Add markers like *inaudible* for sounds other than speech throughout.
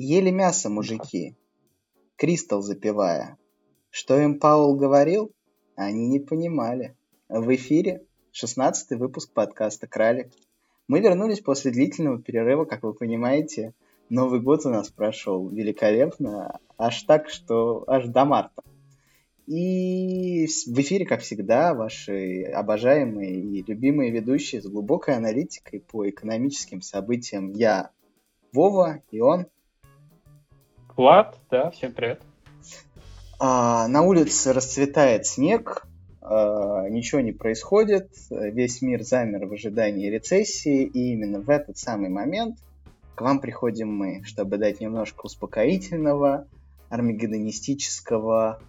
Ели мясо мужики, Кристал запивая. Что им Паул говорил, они не понимали. В эфире 16 выпуск подкаста «Кралик». Мы вернулись после длительного перерыва, как вы понимаете. Новый год у нас прошел великолепно, аж так, что аж до марта. И в эфире, как всегда, ваши обожаемые и любимые ведущие с глубокой аналитикой по экономическим событиям. Я Вова и он Влад, да, всем привет. А, на улице расцветает снег, а, ничего не происходит, весь мир замер в ожидании рецессии, и именно в этот самый момент к вам приходим мы, чтобы дать немножко успокоительного, армагеддонистического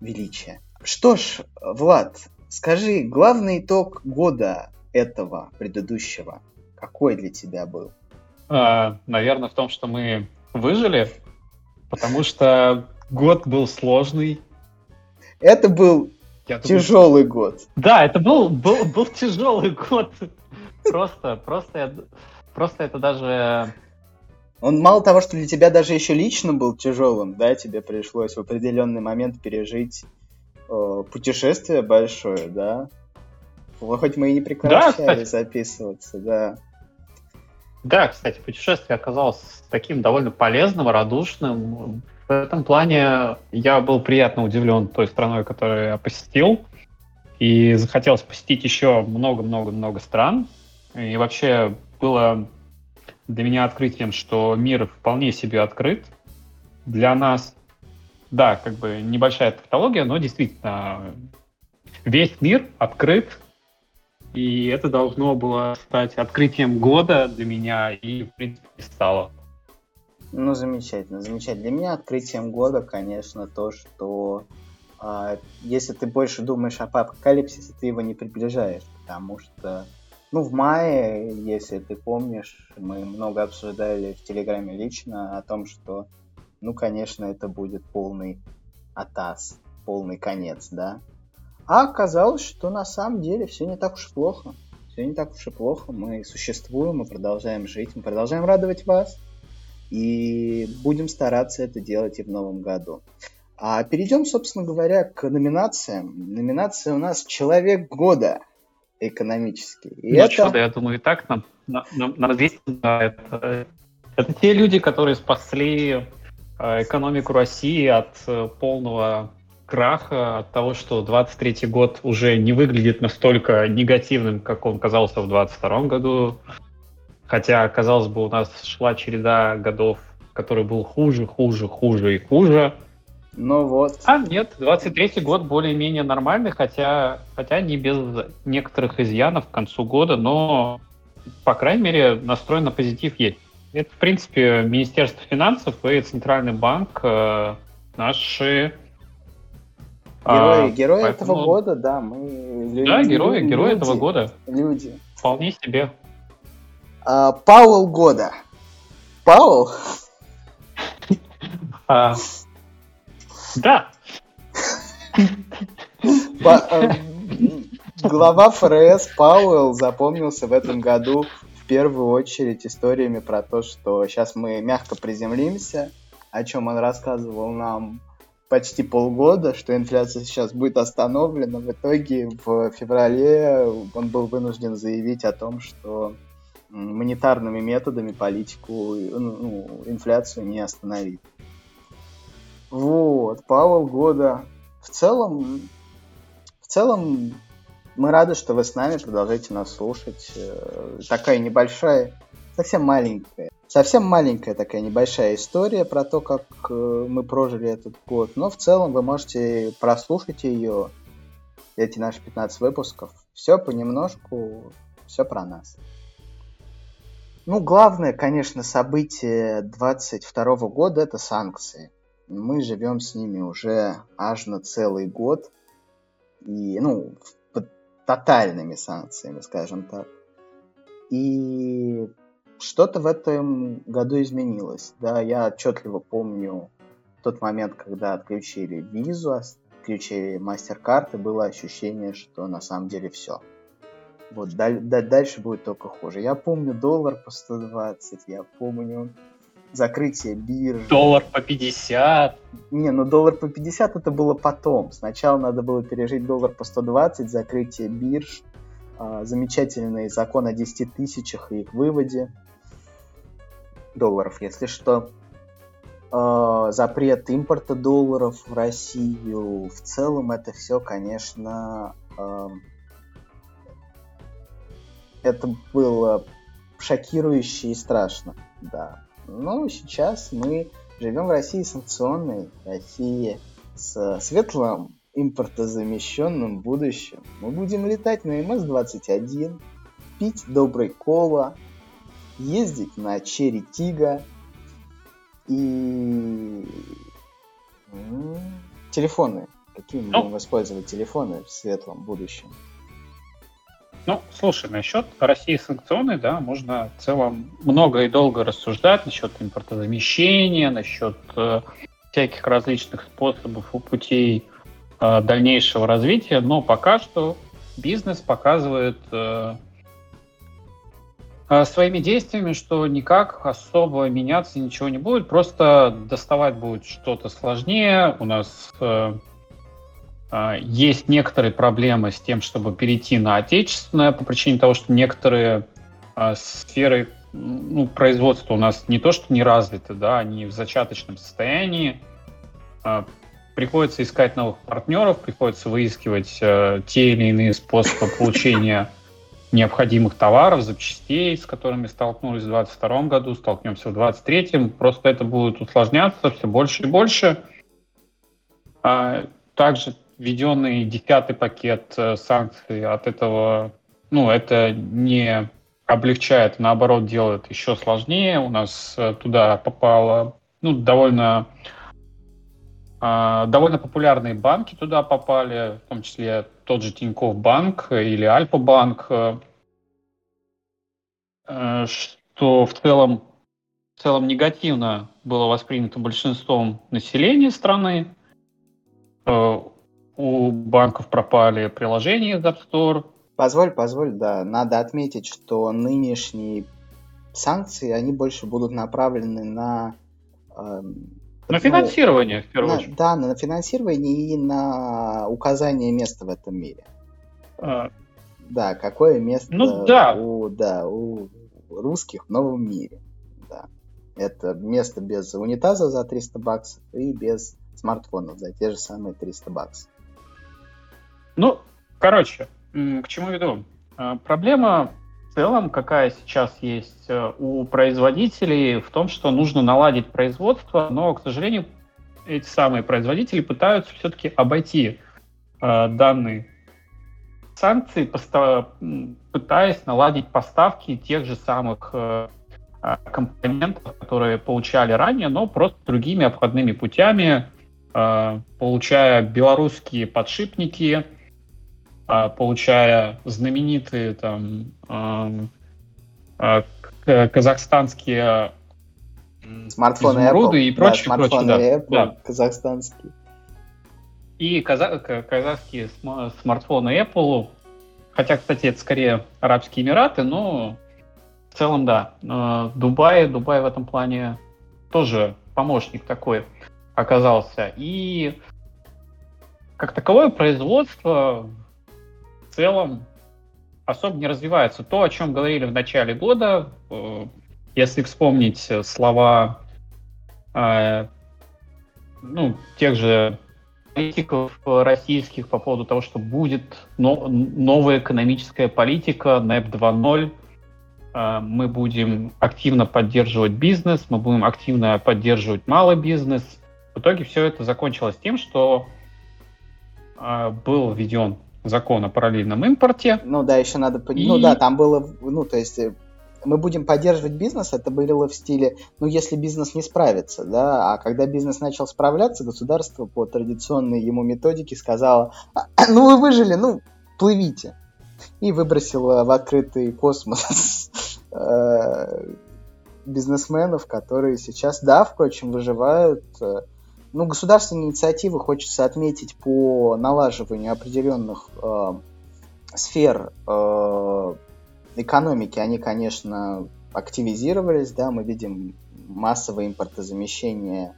величия. Что ж, Влад, скажи, главный итог года этого предыдущего, какой для тебя был? А, наверное, в том, что мы выжили, Потому что год был сложный. Это был Я тяжелый думаю... год. Да, это был, был, был тяжелый год. Просто, просто, просто это даже... Он мало того, что для тебя даже еще лично был тяжелым, да, тебе пришлось в определенный момент пережить э, путешествие большое, да. Хоть мы и не прекращали да, записываться, да. Да, кстати, путешествие оказалось таким довольно полезным, радушным. В этом плане я был приятно удивлен той страной, которую я посетил. И захотелось посетить еще много-много-много стран. И вообще было для меня открытием, что мир вполне себе открыт для нас. Да, как бы небольшая тавтология, но действительно весь мир открыт и это должно было стать открытием года для меня, и, в принципе, стало. Ну, замечательно, замечательно. Для меня открытием года, конечно, то, что э, если ты больше думаешь об апокалипсисе, ты его не приближаешь, потому что, ну, в мае, если ты помнишь, мы много обсуждали в Телеграме лично о том, что, ну, конечно, это будет полный атас, полный конец, да, а оказалось, что на самом деле все не так уж и плохо. Все не так уж и плохо. Мы существуем, мы продолжаем жить, мы продолжаем радовать вас. И будем стараться это делать и в новом году. А перейдем, собственно говоря, к номинациям. Номинация у нас «Человек года» экономический. И ну это... что, да, я думаю, и так нам, нам, нам известно, это, это те люди, которые спасли э, экономику России от э, полного краха, от того, что 23 год уже не выглядит настолько негативным, как он казался в 22 году. Хотя, казалось бы, у нас шла череда годов, который был хуже, хуже, хуже и хуже. Ну вот. А нет, 23 год более-менее нормальный, хотя, хотя не без некоторых изъянов к концу года, но, по крайней мере, настроен на позитив есть. Это, в принципе, Министерство финансов и Центральный банк э, наши Герои, а, герои поэтому... этого года, да, мы... Да, герои, люди, герои этого года. Люди. Вполне себе. А, Пауэлл года. Пауэлл? А, да. Э, глава ФРС Пауэлл запомнился в этом году в первую очередь историями про то, что сейчас мы мягко приземлимся, о чем он рассказывал нам почти полгода, что инфляция сейчас будет остановлена. В итоге в феврале он был вынужден заявить о том, что монетарными методами политику, ну, инфляцию не остановить. Вот, Павел года. В целом, в целом, мы рады, что вы с нами, продолжайте нас слушать. Э, такая небольшая, совсем маленькая Совсем маленькая такая небольшая история про то, как э, мы прожили этот год. Но в целом вы можете прослушать ее, эти наши 15 выпусков. Все понемножку, все про нас. Ну, главное, конечно, событие 22 года это санкции. Мы живем с ними уже аж на целый год. И, ну, под тотальными санкциями, скажем так. И что-то в этом году изменилось. Да, я отчетливо помню тот момент, когда отключили визу, отключили мастер-карты, было ощущение, что на самом деле все. Вот, дальше будет только хуже. Я помню доллар по 120, я помню закрытие биржи. Доллар по 50. Не, ну доллар по 50 это было потом. Сначала надо было пережить доллар по 120, закрытие бирж, э, замечательный закон о 10 тысячах и их выводе долларов, если что. Э, запрет импорта долларов в Россию. В целом это все, конечно, э, это было шокирующе и страшно, да. Но сейчас мы живем в России санкционной, России с светлым импортозамещенным будущим. Мы будем летать на МС-21, пить добрый кола, ездить на Черри Тига и телефоны. Какие мы ну. будем использовать телефоны в светлом будущем? Ну, слушай, насчет России санкционной, да, можно в целом много и долго рассуждать насчет импортозамещения, насчет э, всяких различных способов и путей э, дальнейшего развития, но пока что бизнес показывает э, своими действиями, что никак особо меняться ничего не будет, просто доставать будет что-то сложнее. У нас э, а, есть некоторые проблемы с тем, чтобы перейти на отечественное по причине того, что некоторые а, сферы ну, производства у нас не то что не развиты, да, они в зачаточном состоянии. А, приходится искать новых партнеров, приходится выискивать те или иные способы получения необходимых товаров, запчастей, с которыми столкнулись в 2022 году, столкнемся в 2023. Просто это будет усложняться все больше и больше. Также введенный десятый пакет э, санкций от этого, ну, это не облегчает, наоборот, делает еще сложнее. У нас э, туда попало, ну, довольно а, довольно популярные банки туда попали, в том числе тот же Тинькофф банк или Альфа банк, э, что в целом, в целом негативно было воспринято большинством населения страны у банков пропали приложения из App Store. Позволь, позволь, да. Надо отметить, что нынешние санкции, они больше будут направлены на... На ну, финансирование, в первую на, очередь. Да, на финансирование и на указание места в этом мире. А, да, какое место ну, да. У, да, у русских в новом мире. Да. Это место без унитаза за 300 баксов и без смартфонов за те же самые 300 баксов. Ну, короче, к чему веду? А, проблема целом, какая сейчас есть э, у производителей, в том, что нужно наладить производство, но, к сожалению, эти самые производители пытаются все-таки обойти э, данные санкции, пытаясь наладить поставки тех же самых э, а, компонентов, которые получали ранее, но просто другими обходными путями, э, получая белорусские подшипники, получая знаменитые там а, казахстанские смартфоны изумруды Apple. и прочее, да, прочее, да. Apple, да. казахстанские. И каза- казахские смартфоны Apple, хотя, кстати, это скорее Арабские Эмираты, но в целом, да. Дубай, Дубай в этом плане тоже помощник такой оказался. И как таковое производство целом особо не развивается. То, о чем говорили в начале года, э, если вспомнить слова э, ну, тех же политиков российских по поводу того, что будет новая экономическая политика, НЭП 2.0, э, мы будем активно поддерживать бизнес, мы будем активно поддерживать малый бизнес. В итоге все это закончилось тем, что был введен закон о параллельном импорте. Ну да, еще надо... И... Ну да, там было... Ну, то есть э, мы будем поддерживать бизнес, это было в стиле, ну, если бизнес не справится, да, а когда бизнес начал справляться, государство по традиционной ему методике сказало, «А, ну, вы выжили, ну, плывите. И выбросило в открытый космос *laughs* э, бизнесменов, которые сейчас, да, впрочем, выживают, э, ну, государственные инициативы хочется отметить по налаживанию определенных э, сфер э, экономики. Они, конечно, активизировались, да, мы видим массовое импортозамещение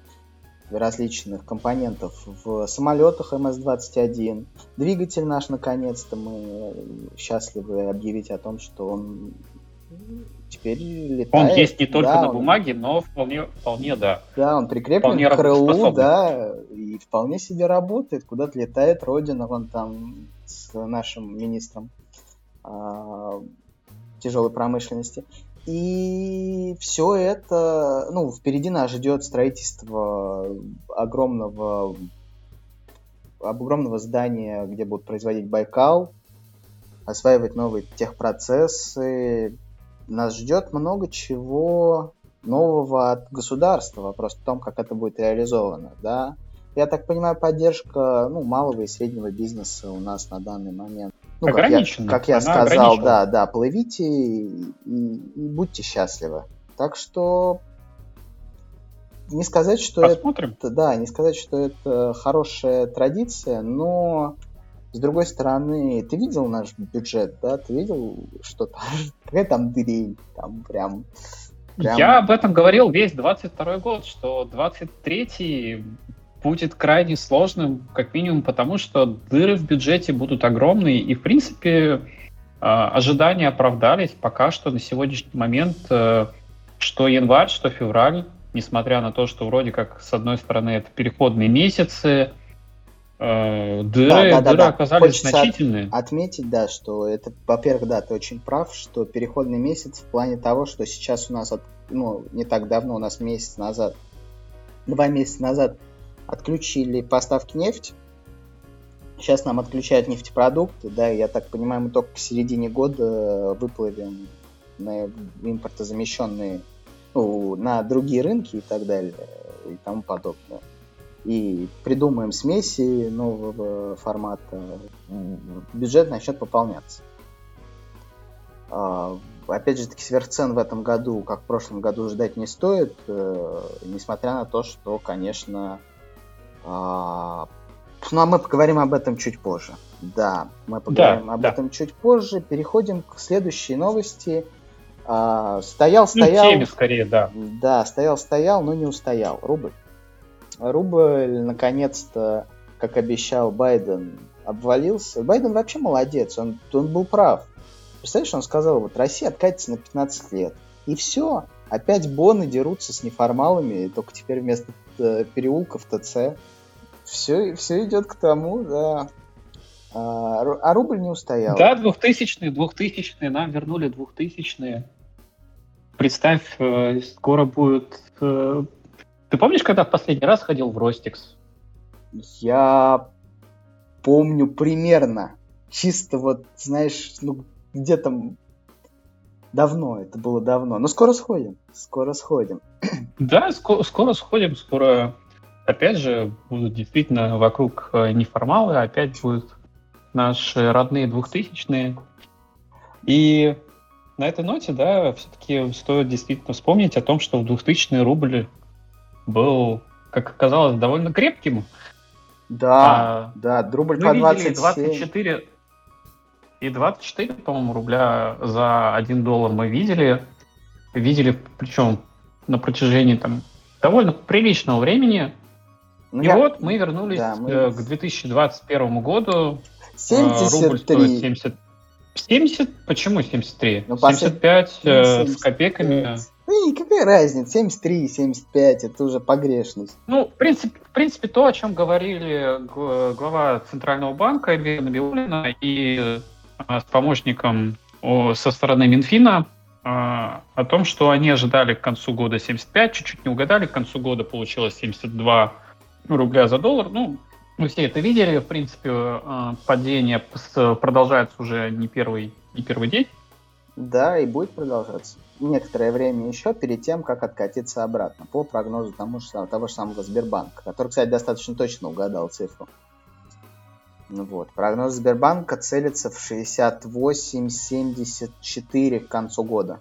различных компонентов в самолетах МС-21. Двигатель наш, наконец-то, мы счастливы объявить о том, что он теперь летает. Он есть не только да, на бумаге, но вполне, вполне, да. Да, он прикреплен вполне к крылу, да, и вполне себе работает, куда-то летает Родина, вон там с нашим министром а, тяжелой промышленности. И все это, ну, впереди нас ждет строительство огромного, огромного здания, где будут производить Байкал, осваивать новые техпроцессы. Нас ждет много чего нового от государства. Вопрос в том, как это будет реализовано, да. Я так понимаю, поддержка ну, малого и среднего бизнеса у нас на данный момент ну, как я, как я сказал, да, да, плывите и, и, и будьте счастливы. Так что не сказать, что Посмотрим. это, да, не сказать, что это хорошая традиция, но с другой стороны, ты видел наш бюджет, да? Ты видел, что там, *laughs* какая там дрель, там прям, прям... Я об этом говорил весь 22 год, что 23-й будет крайне сложным, как минимум потому, что дыры в бюджете будут огромные, и, в принципе, а, ожидания оправдались пока что на сегодняшний момент, э, что январь, что февраль, несмотря на то, что вроде как, с одной стороны, это переходные месяцы, дыры, да, да, дыры да, оказались Хочется значительные. От, отметить, да, что это, во-первых, да, ты очень прав, что переходный месяц в плане того, что сейчас у нас, от, ну, не так давно, у нас месяц назад, два месяца назад отключили поставки нефти. Сейчас нам отключают нефтепродукты, да, я так понимаю, мы только к середине года выплывем на импортозамещенные, ну, на другие рынки и так далее, и тому подобное. И придумаем смеси нового формата, бюджет начнет пополняться. А, опять же таки, сверхцен в этом году, как в прошлом году, ждать не стоит, э, несмотря на то, что, конечно, а, ну, а мы поговорим об этом чуть позже. Да, мы поговорим да, об да. этом чуть позже. Переходим к следующей новости. А, стоял, ну, стоял. Ну, теме скорее, да. Да, стоял, стоял, но не устоял. Рубль. Рубль, наконец-то, как обещал Байден, обвалился. Байден вообще молодец, он, он был прав. Представляешь, он сказал, вот Россия откатится на 15 лет. И все. Опять боны дерутся с неформалами, только теперь вместо э, переулков ТЦ все, все идет к тому, да. А, а рубль не устоял. Да, двухтысячные, двухтысячные, нам вернули двухтысячные. Представь, э, скоро будет... Ты помнишь, когда в последний раз ходил в Ростикс? Я помню примерно. Чисто вот, знаешь, ну, где там давно, это было давно. Но скоро сходим, скоро сходим. *clears throat* Да, скоро, скоро сходим, скоро опять же, будут действительно вокруг э, неформалы, опять будут наши родные двухтысячные. И на этой ноте, да, все-таки стоит действительно вспомнить о том, что в 2000 рубль был, как оказалось, довольно крепким. Да, а, да, рубль по 27. 24 и 24, по-моему, рубля за 1 доллар мы видели. Видели, причем на протяжении там довольно приличного времени. Ну, и я... вот мы вернулись да, мы... Э, к 2021 году. 73. Рубль стоит 70... 70? Почему 73? Ну, 75 э, 70... с копейками. Ну, и какая разница? 73, 75, это уже погрешность. Ну, в принципе, в принципе то, о чем говорили глава Центрального банка Эльвира Набиулина и э, с помощником со стороны Минфина, о том, что они ожидали к концу года 75, чуть-чуть не угадали, к концу года получилось 72 рубля за доллар. Ну, мы все это видели, в принципе, э, падение продолжается уже не первый, не первый день. Да, и будет продолжаться некоторое время еще перед тем, как откатиться обратно, по прогнозу тому же, того же самого Сбербанка, который, кстати, достаточно точно угадал цифру. Ну вот. Прогноз Сбербанка целится в 68-74 к концу года.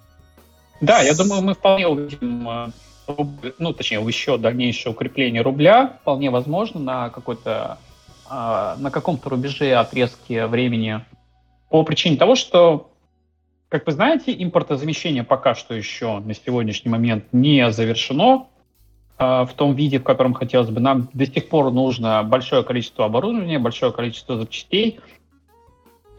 Да, я думаю, мы вполне увидим э, ну, точнее, еще дальнейшее укрепление рубля вполне возможно на какой-то на каком-то рубеже отрезке времени по причине того, что как вы знаете, импортозамещение пока что еще на сегодняшний момент не завершено э, в том виде, в котором хотелось бы. Нам до сих пор нужно большое количество оборудования, большое количество запчастей,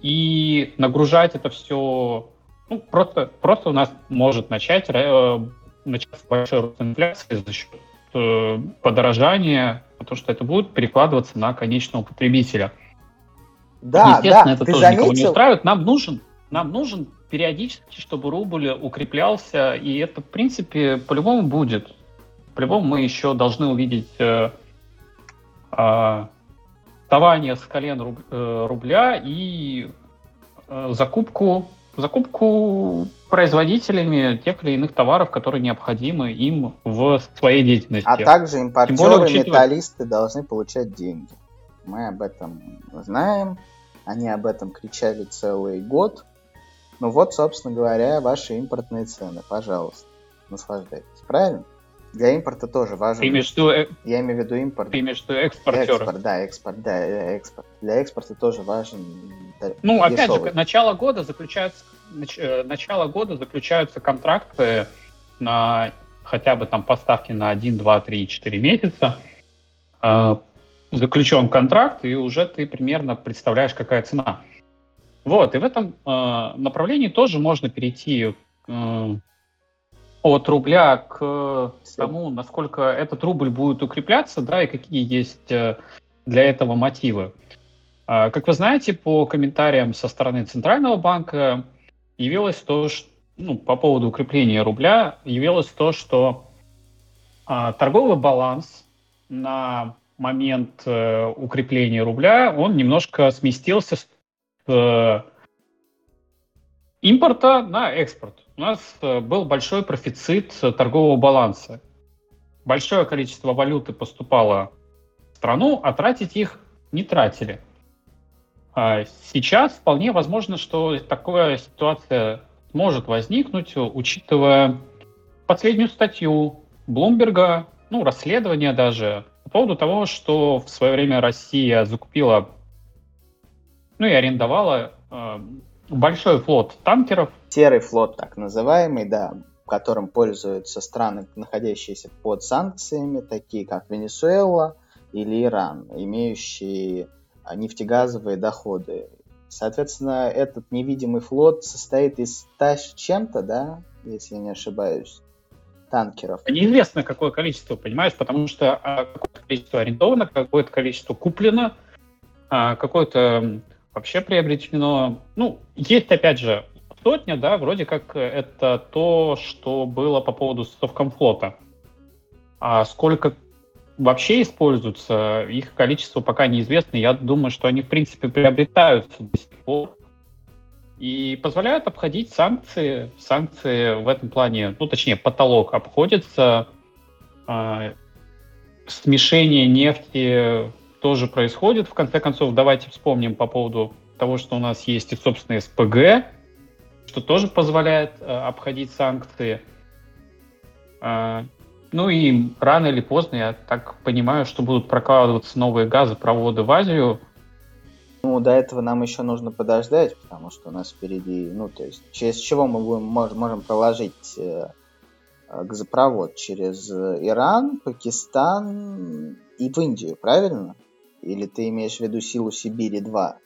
и нагружать это все ну, просто, просто у нас может начать, э, начаться большой рост инфляции за счет э, подорожания, потому что это будет перекладываться на конечного потребителя. Да, Естественно, да, это тоже заметил? никого не устраивает. Нам нужен, нам нужен периодически, чтобы рубль укреплялся, и это, в принципе, по-любому будет. По-любому мы еще должны увидеть э, э, вставание с колен руб, э, рубля и э, закупку, закупку производителями тех или иных товаров, которые необходимы им в своей деятельности. А также импортеры, более, учитывая... металлисты должны получать деньги. Мы об этом знаем, они об этом кричали целый год, ну вот, собственно говоря, ваши импортные цены. Пожалуйста, наслаждайтесь. Правильно? Для импорта тоже важен. Ты имеешь в виду... Э, Я имею в виду импорт. Ты имеешь в виду экспортер. Экспорт, да, экспорт, да, э, экспорт. Для экспорта тоже важен Ну, дешевый. опять же, начало года заключается, э, начало года заключаются контракты на хотя бы там поставки на 1, 2, 3, 4 месяца. Заключен контракт, и уже ты примерно представляешь, какая цена. Вот, и в этом э, направлении тоже можно перейти э, от рубля к тому, насколько этот рубль будет укрепляться, да, и какие есть э, для этого мотивы. Э, как вы знаете, по комментариям со стороны Центрального банка явилось то, что, ну, по поводу укрепления рубля, явилось то, что э, торговый баланс на момент э, укрепления рубля, он немножко сместился Э, импорта на экспорт. У нас э, был большой профицит торгового баланса. Большое количество валюты поступало в страну, а тратить их не тратили. А сейчас вполне возможно, что такая ситуация может возникнуть, учитывая последнюю статью Блумберга, ну, расследование даже, по поводу того, что в свое время Россия закупила ну и арендовала э, большой флот танкеров. Серый флот, так называемый, да, которым пользуются страны, находящиеся под санкциями, такие как Венесуэла или Иран, имеющие а, нефтегазовые доходы. Соответственно, этот невидимый флот состоит из 100 с чем-то, да, если я не ошибаюсь, танкеров. Неизвестно, какое количество, понимаешь, потому что а, какое-то количество арендовано, какое-то количество куплено, а, какое-то вообще приобретено, ну, есть, опять же, сотня, да, вроде как это то, что было по поводу Совкомфлота. А сколько вообще используются, их количество пока неизвестно. Я думаю, что они, в принципе, приобретаются до сих пор и позволяют обходить санкции. Санкции в этом плане, ну, точнее, потолок обходится. Э, смешение нефти тоже происходит. В конце концов, давайте вспомним по поводу того, что у нас есть и собственный СПГ, что тоже позволяет э, обходить санкции. Э, ну и рано или поздно, я так понимаю, что будут прокладываться новые газопроводы в Азию. Ну, до этого нам еще нужно подождать, потому что у нас впереди, ну, то есть, через чего мы будем, можем, можем проложить э, газопровод? Через Иран, Пакистан и в Индию, правильно? Или ты имеешь в виду силу Сибири 2?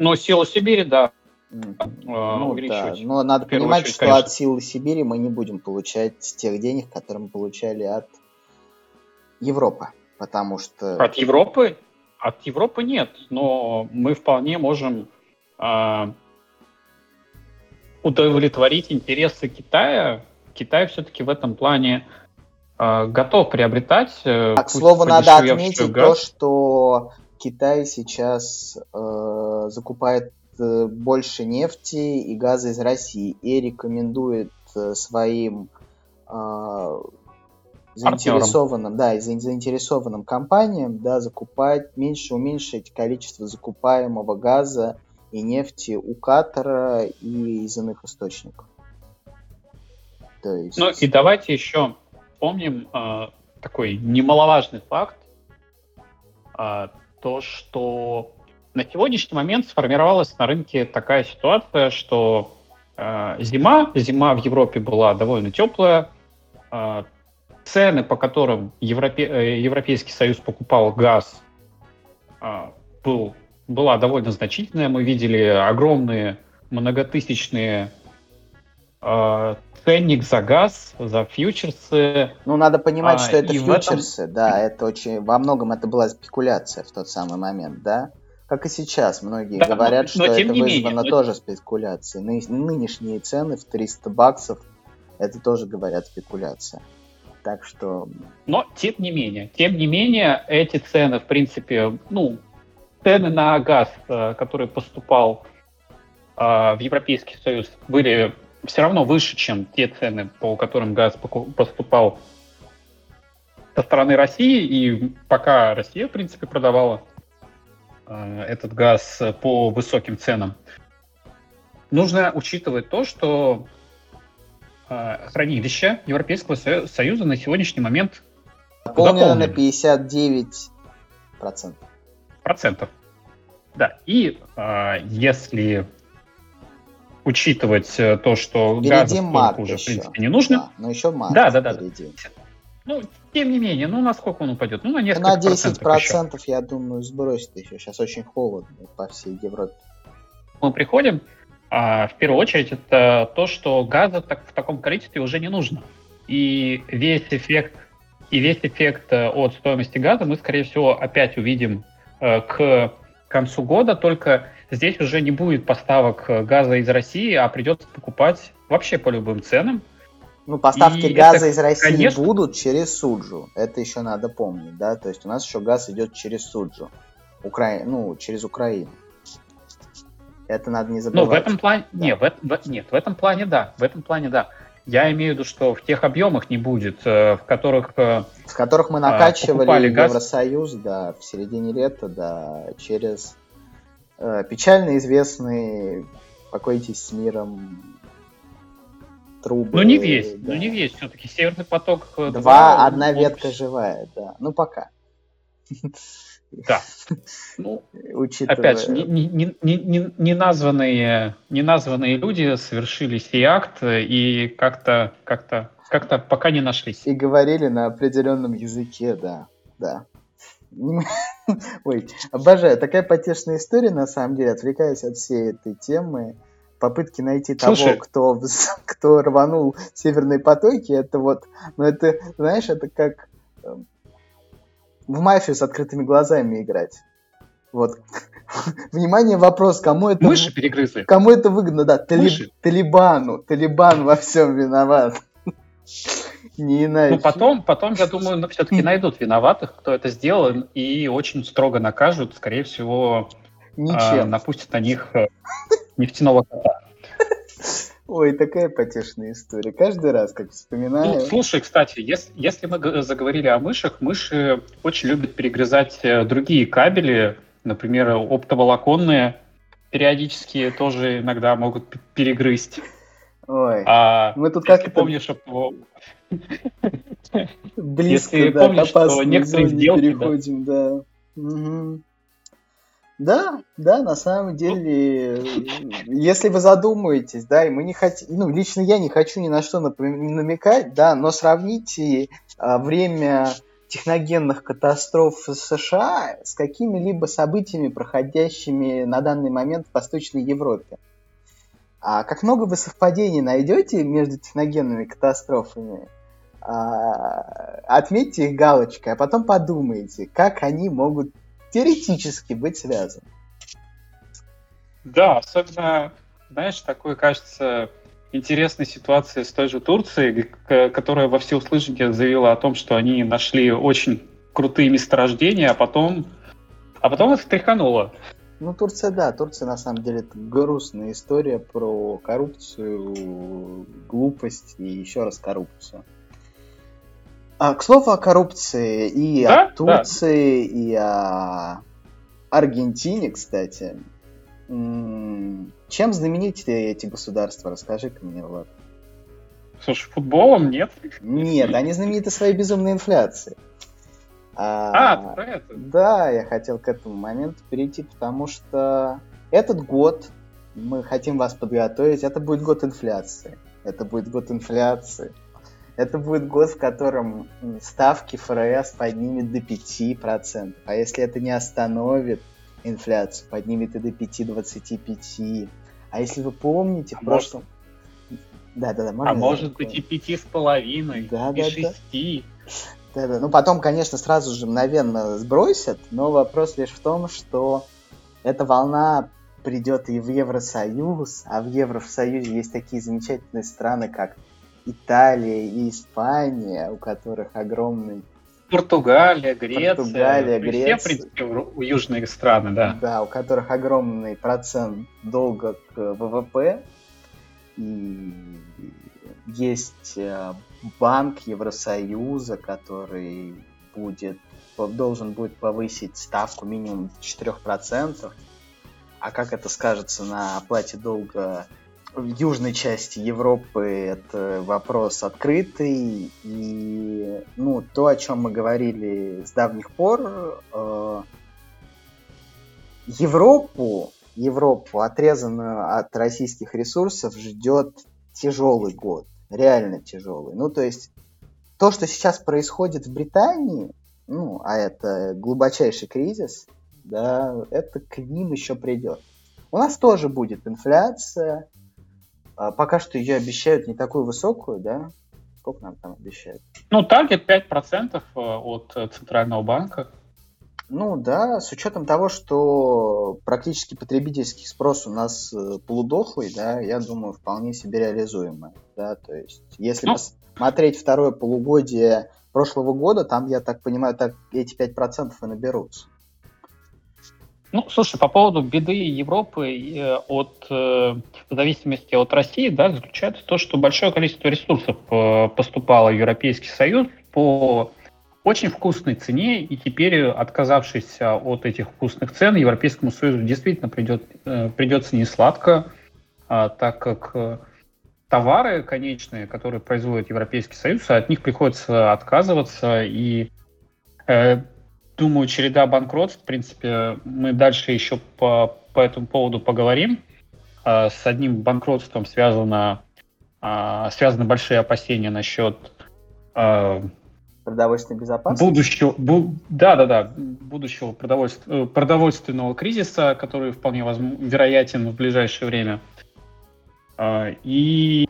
Ну, силу Сибири, да. Mm-hmm. Ну, да. Но надо понимать, очередь, что конечно. от силы Сибири мы не будем получать тех денег, которые мы получали от Европы. Потому что... От Европы? От Европы нет, но мы вполне можем э, удовлетворить интересы Китая. Китай все-таки в этом плане э, готов приобретать. Э, к слову, надо отметить газ. то, что Китай сейчас э, закупает э, больше нефти и газа из России и рекомендует э, своим э, заинтересованным, да, заинтересованным компаниям, да, закупать меньше, уменьшить количество закупаемого газа и нефти у Катара и из иных источников. То есть... Ну и давайте еще помним э, такой немаловажный факт, э, то, что на сегодняшний момент сформировалась на рынке такая ситуация, что э, зима, зима в Европе была довольно теплая, э, цены, по которым Европе, э, Европейский Союз покупал газ, э, был, была довольно значительная. Мы видели огромные многотысячные ценник за газ, за фьючерсы. Ну, надо понимать, а, что это фьючерсы, этом... да, это очень, во многом это была спекуляция в тот самый момент, да? Как и сейчас, многие да, говорят, но, что но, это вызвано менее, тоже но... спекуляцией. Ны- нынешние цены в 300 баксов, это тоже, говорят, спекуляция. Так что... Но, тем не менее, тем не менее, эти цены, в принципе, ну, цены на газ, э, который поступал э, в Европейский Союз, были все равно выше, чем те цены, по которым газ поступал со стороны России, и пока Россия, в принципе, продавала э, этот газ по высоким ценам, нужно учитывать то, что э, хранилища Европейского Союза на сегодняшний момент заполнено на 59 процентов. Процентов. Да, и э, если учитывать э, то, что газа столько уже, еще. в принципе, не нужно. Да, но еще март да, да, да. Ну, тем не менее, ну, насколько он упадет? Ну, на несколько На 10 процентов, еще. я думаю, сбросит еще. Сейчас очень холодно по всей Европе. Мы приходим, а, в первую очередь, это то, что газа так, в таком количестве уже не нужно. И весь эффект и весь эффект э, от стоимости газа мы, скорее всего, опять увидим э, к концу года, только здесь уже не будет поставок э, газа из России, а придется покупать вообще по любым ценам. Ну, поставки и газа это, из России конечно... будут через Суджу. Это еще надо помнить, да? То есть у нас еще газ идет через Суджу. Укра... Ну, через Украину. Это надо не забывать. Ну, в этом плане... Да. Нет, в, в, нет, в этом плане да. В этом плане да. Я имею в виду, что в тех объемах не будет, э, в которых... Э, в которых мы накачивали Евросоюз, да, в середине лета, да, через печально известный «Покойтесь с миром» трубы. Ну не весь, да. ну не весь все-таки. Северный поток 2, 2 одна он... ветка живая, да. Ну пока. *laughs* Да. Ну, Учитывая... Опять же, не, не, не, не, не, названные, не названные люди совершили сей акт и как-то как-то как-то пока не нашлись. И говорили на определенном языке, да, да. *laughs* Ой, обожаю. Такая потешная история, на самом деле, отвлекаясь от всей этой темы. Попытки найти Слушай. того, кто, *laughs* кто рванул северные потоки, это вот, ну это, знаешь, это как эм, в мафию с открытыми глазами играть. Вот. *laughs* Внимание, вопрос, кому это... Мыши перегрызли. Кому это выгодно, да. Талиб... Талибану. Талибан во всем виноват. Не иначе. Ну, потом, потом, я думаю, ну, все-таки найдут виноватых, кто это сделал, и очень строго накажут, скорее всего, Ничем. Э, напустят на них э, нефтяного кота. Ой, такая потешная история. Каждый раз, как вспоминаю. Ну, слушай, кстати, если, если мы заговорили о мышах, мыши очень любят перегрызать э, другие кабели, например, оптоволоконные, периодически тоже иногда могут перегрызть. Ой, а, мы тут как-то... помнишь. Близко, если да, помнишь, опасной некоторые сделки, переходим, да. да. Угу. Да, да, на самом деле, если вы задумаетесь, да, и мы не хотим, ну, лично я не хочу ни на что намекать, да, но сравните а, время техногенных катастроф в США с какими-либо событиями, проходящими на данный момент в Восточной Европе. А как много вы совпадений найдете между техногенными катастрофами? А, отметьте их галочкой, а потом подумайте, как они могут теоретически быть связаны. Да, особенно, знаешь, такой, кажется, интересной ситуации с той же Турцией, которая во всеуслышание заявила о том, что они нашли очень крутые месторождения, а потом, а потом их тряхануло. Ну, Турция, да, Турция на самом деле это грустная история про коррупцию, глупость и еще раз коррупцию. А, к слову о коррупции и да? о Турции, да. и о Аргентине, кстати. Чем знамениты эти государства? Расскажи-ка мне, Влад. Слушай, футболом нет? Нет, они знамениты своей безумной инфляцией. А, а про это? Да, я хотел к этому моменту перейти, потому что этот год мы хотим вас подготовить. Это будет год инфляции. Это будет год инфляции. Это будет год, в котором ставки ФРС поднимет до 5%. А если это не остановит инфляцию, поднимет и до 5-25%. А если вы помните, а в прошлом... Да, да, да. А может быть и пяти с половиной, да, и да, шести. Да, да. Ну потом, конечно, сразу же мгновенно сбросят, но вопрос лишь в том, что эта волна придет и в Евросоюз, а в Евросоюзе есть такие замечательные страны, как Италия и Испания, у которых огромный Португалия, Греция. Португалия, Греция. Все, в принципе, южные страны, да. Да, у которых огромный процент долга к ВВП. И есть э, банк Евросоюза, который будет, должен будет повысить ставку минимум 4%. А как это скажется на оплате долга в южной части Европы это вопрос открытый. И ну, то, о чем мы говорили с давних пор, э, Европу, Европу, отрезанную от российских ресурсов, ждет тяжелый год. Реально тяжелый. Ну, то есть, то, что сейчас происходит в Британии, ну, а это глубочайший кризис, да, это к ним еще придет. У нас тоже будет инфляция, пока что ее обещают не такую высокую, да? Сколько нам там обещают? Ну, таргет 5% э, от э, Центрального банка. Ну да, с учетом того, что практически потребительский спрос у нас э, полудохлый, да, я думаю, вполне себе реализуемый. Да, то есть, если ну, посмотреть второе полугодие прошлого года, там, я так понимаю, так эти 5% и наберутся. Ну, слушай, по поводу беды Европы э, от, э, в зависимости от России, да, заключается в том, что большое количество ресурсов э, поступало в Европейский Союз по очень вкусной цене, и теперь, отказавшись от этих вкусных цен, Европейскому Союзу действительно придет, придется не сладко, а, так как товары конечные, которые производит Европейский Союз, от них приходится отказываться, и думаю, череда банкротств, в принципе, мы дальше еще по, по этому поводу поговорим. А, с одним банкротством связано, а, связаны большие опасения насчет а, продовольственной безопасности. Будущего, бу, да, да, да, будущего продовольств, э, продовольственного кризиса, который вполне возможно, вероятен в ближайшее время. И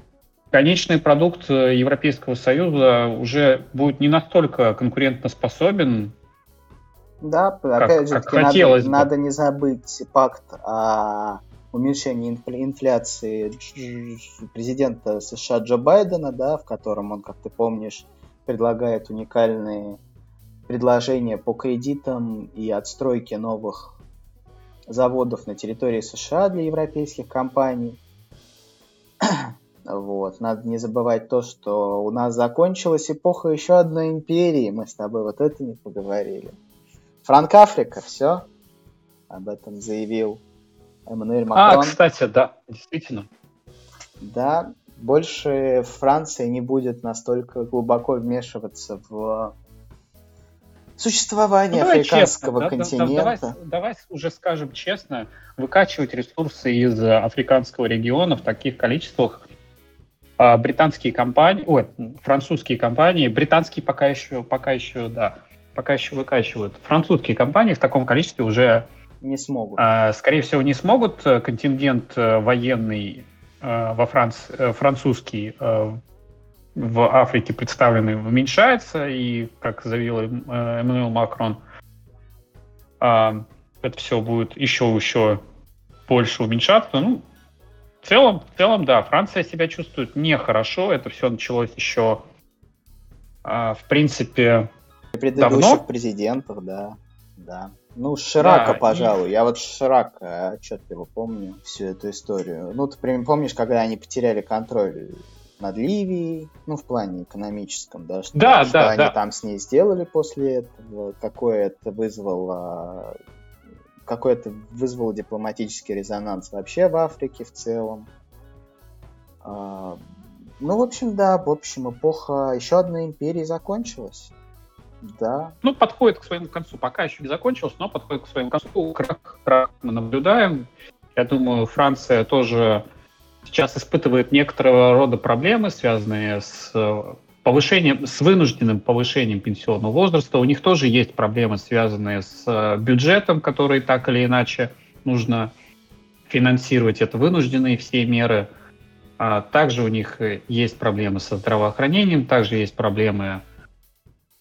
конечный продукт Европейского Союза уже будет не настолько конкурентоспособен да, опять же, надо, надо не забыть пакт о уменьшении инфляции президента США Джо Байдена, да, в котором он, как ты помнишь, предлагает уникальные предложения по кредитам и отстройке новых заводов на территории США для европейских компаний. *clears throat* Вот. Надо не забывать то, что у нас закончилась эпоха еще одной империи. Мы с тобой вот это не поговорили. Франк Африка, все. Об этом заявил Эммануэль а, Макрон. А, кстати, да, действительно. Да, больше Франция не будет настолько глубоко вмешиваться в существование ну, африканского честно, континента. Да, давай, давай уже скажем честно, выкачивать ресурсы из африканского региона в таких количествах а, британские компании, ой, французские компании, британские пока еще, пока еще, да, пока еще выкачивают. Французские компании в таком количестве уже не смогут. Э, скорее всего, не смогут. Контингент э, военный э, во Франц... Э, французский в Африке представленный уменьшается, и, как заявил э, Эммануэл Макрон, э, это все будет еще еще больше уменьшаться. Ну, в целом, в целом, да, Франция себя чувствует нехорошо. Это все началось еще, э, в принципе, предыдущих Давно? президентов, да. Да. Ну, Ширака, да, пожалуй. И... Я вот Ширака отчетливо помню всю эту историю. Ну, ты помнишь, когда они потеряли контроль над Ливией, ну, в плане экономическом, да, что, да, что да, они да. там с ней сделали после этого, какое это вызвало какой это вызвало дипломатический резонанс вообще в Африке в целом. А, ну, в общем, да, в общем, эпоха еще одной империи закончилась. Да. Ну, подходит к своему концу. Пока еще не закончился, но подходит к своему концу. Крах, крах мы наблюдаем. Я думаю, Франция тоже сейчас испытывает некоторого рода проблемы, связанные с повышением, с вынужденным повышением пенсионного возраста. У них тоже есть проблемы, связанные с бюджетом, который так или иначе нужно финансировать. Это вынужденные все меры. А также у них есть проблемы со здравоохранением, также есть проблемы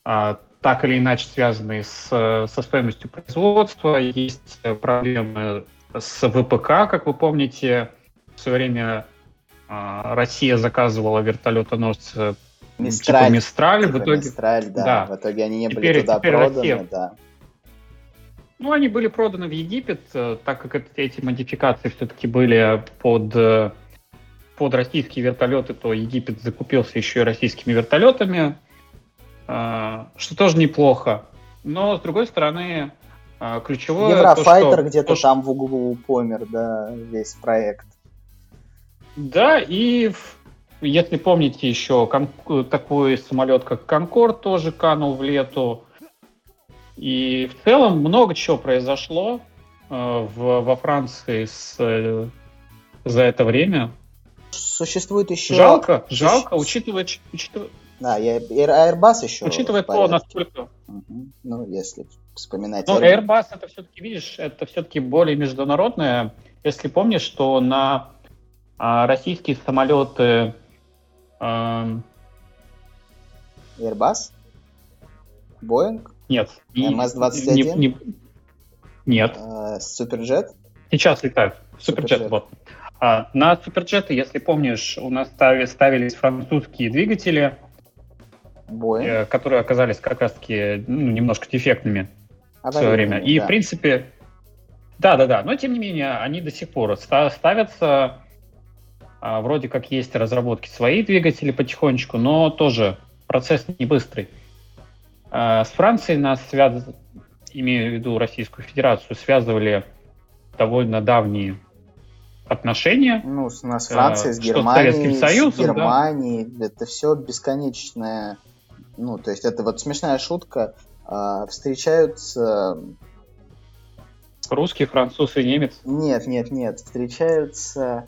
а, так или иначе связанные с, со стоимостью производства, есть проблемы с ВПК, как вы помните, в свое время а, Россия заказывала вертолетоносцы Мистраль. типа Мистраль, типа в итоге... Мистраль, да. да. В итоге они не теперь, были туда теперь проданы, Россия... да. Ну, они были проданы в Египет, э, так как эти модификации все-таки были под, э, под российские вертолеты, то Египет закупился еще и российскими вертолетами, э, что тоже неплохо. Но, с другой стороны, ключевое... Еврофайтер то, где-то там в углу помер, да, весь проект. Да, и если помните еще, такой самолет, как Конкорд, тоже канул в лету. И в целом много чего произошло э, в, во Франции с, э, за это время. Существует еще... Жалко, жалко, учитывая... учитывая... Да, я, Airbus еще Учитывая то, насколько... Угу. Ну, если вспоминать... Ну, Airbus, это все-таки, видишь, это все-таки более международное. Если помнишь, что на а, российские самолеты... А... Airbus? Boeing? Нет. МС-21? Не, не, нет. А, Суперджет? Сейчас летают. Суперджет, Суперджет. вот. А, на Суперджеты, если помнишь, у нас ставили, ставились французские двигатели, Boeing. Э, которые оказались как раз-таки ну, немножко дефектными Аварийными, в свое время. И, да. в принципе, да-да-да, но тем не менее, они до сих пор ставятся, а, вроде как есть разработки свои двигатели потихонечку, но тоже процесс не быстрый. А, с Францией нас связывали, имею в виду Российскую Федерацию, связывали довольно давние отношения. Ну, с нас Франция, с Германией, с, Союзом, с Германией. Да. Это все бесконечное. Ну, то есть это вот смешная шутка. А, встречаются... Русский, француз и немец? Нет, нет, нет. Встречаются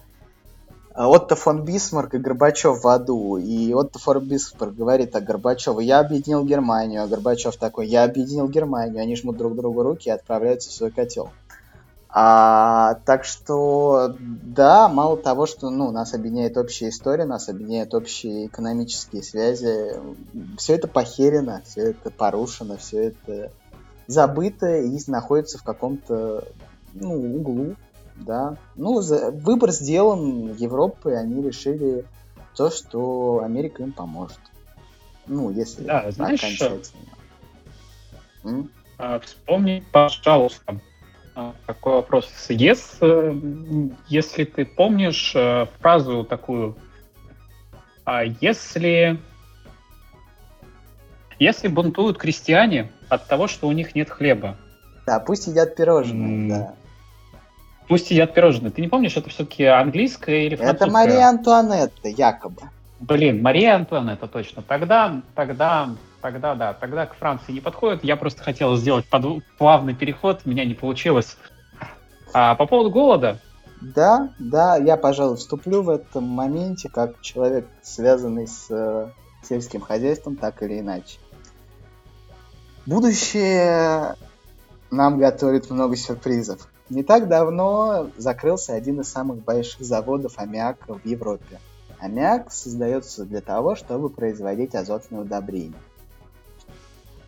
а, Отто фон Бисмарк и Горбачев в аду. И Отто фон Бисмарк говорит о Горбачеву, я объединил Германию, а Горбачев такой, я объединил Германию. Они жмут друг другу руки и отправляются в свой котел. А, так что, да, мало того, что ну, нас объединяет общая история, нас объединяют общие экономические связи, все это похерено, все это порушено, все это забыто и находится в каком-то ну, углу да. Ну, за, выбор сделан Европы, они решили то, что Америка им поможет. Ну, если да, знаешь, окончательно. А, вспомни, пожалуйста, а, такой вопрос. Если, если ты помнишь э, фразу такую, а если, если бунтуют крестьяне от того, что у них нет хлеба. Да, пусть едят пирожные, да. Пусть едят пирожные. Ты не помнишь, это все-таки английское или французское? Это Мария Антуанетта, якобы. Блин, Мария Антуанетта, точно. Тогда, тогда, тогда, да, тогда к Франции не подходит. Я просто хотел сделать под... плавный переход, у меня не получилось. А по поводу голода? Да, да, я, пожалуй, вступлю в этом моменте, как человек, связанный с э, сельским хозяйством, так или иначе. Будущее нам готовит много сюрпризов. Не так давно закрылся один из самых больших заводов аммиака в Европе. Аммиак создается для того, чтобы производить азотные удобрения.